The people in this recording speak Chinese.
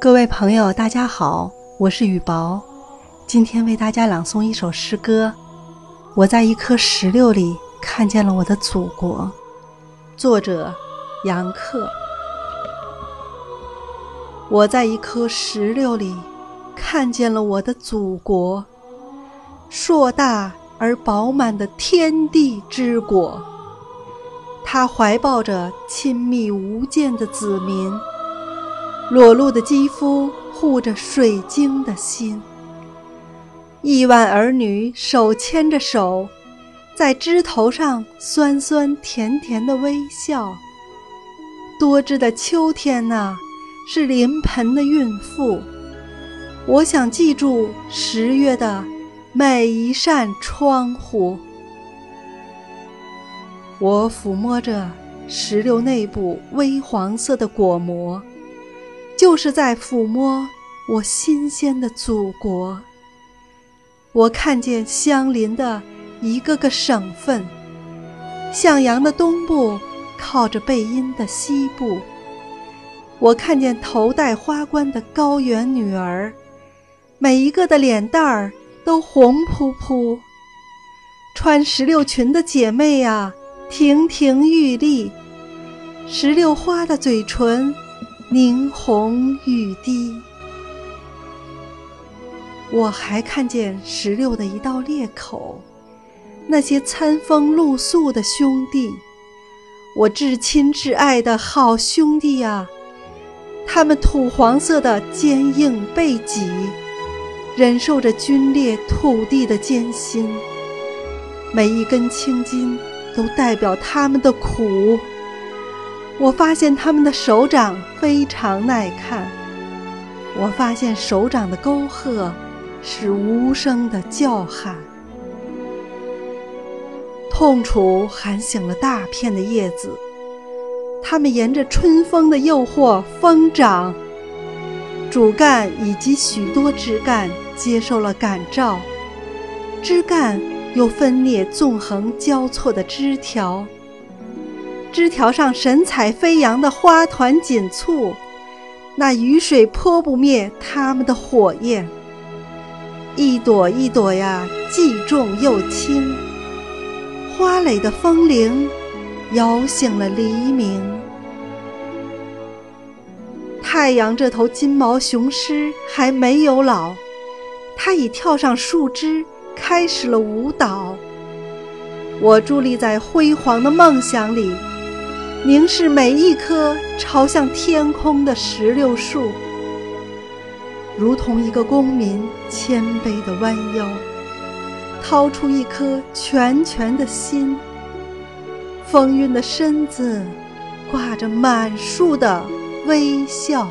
各位朋友，大家好，我是雨薄，今天为大家朗诵一首诗歌。我在一颗石榴里看见了我的祖国。作者：杨克。我在一颗石榴里看见了我的祖国，硕大而饱满的天地之果。它怀抱着亲密无间的子民。裸露的肌肤护着水晶的心，亿万儿女手牵着手，在枝头上酸酸甜甜的微笑。多汁的秋天呐，是临盆的孕妇。我想记住十月的每一扇窗户。我抚摸着石榴内部微黄色的果膜。就是在抚摸我新鲜的祖国。我看见相邻的一个个省份，向阳的东部靠着背阴的西部。我看见头戴花冠的高原女儿，每一个的脸蛋儿都红扑扑。穿石榴裙的姐妹呀，亭亭玉立，石榴花的嘴唇。凝红欲滴，我还看见石榴的一道裂口，那些餐风露宿的兄弟，我至亲至爱的好兄弟呀！他们土黄色的坚硬背脊，忍受着皲裂土地的艰辛，每一根青筋都代表他们的苦。我发现他们的手掌非常耐看，我发现手掌的沟壑是无声的叫喊，痛楚喊醒了大片的叶子，它们沿着春风的诱惑疯长，主干以及许多枝干接受了感召，枝干又分裂纵横交错的枝条。枝条上神采飞扬的花团锦簇，那雨水泼不灭它们的火焰。一朵一朵呀，既重又轻。花蕾的风铃，摇醒了黎明。太阳这头金毛雄狮还没有老，它已跳上树枝，开始了舞蹈。我伫立在辉煌的梦想里。凝视每一棵朝向天空的石榴树，如同一个公民谦卑的弯腰，掏出一颗拳拳的心。丰韵的身子，挂着满树的微笑。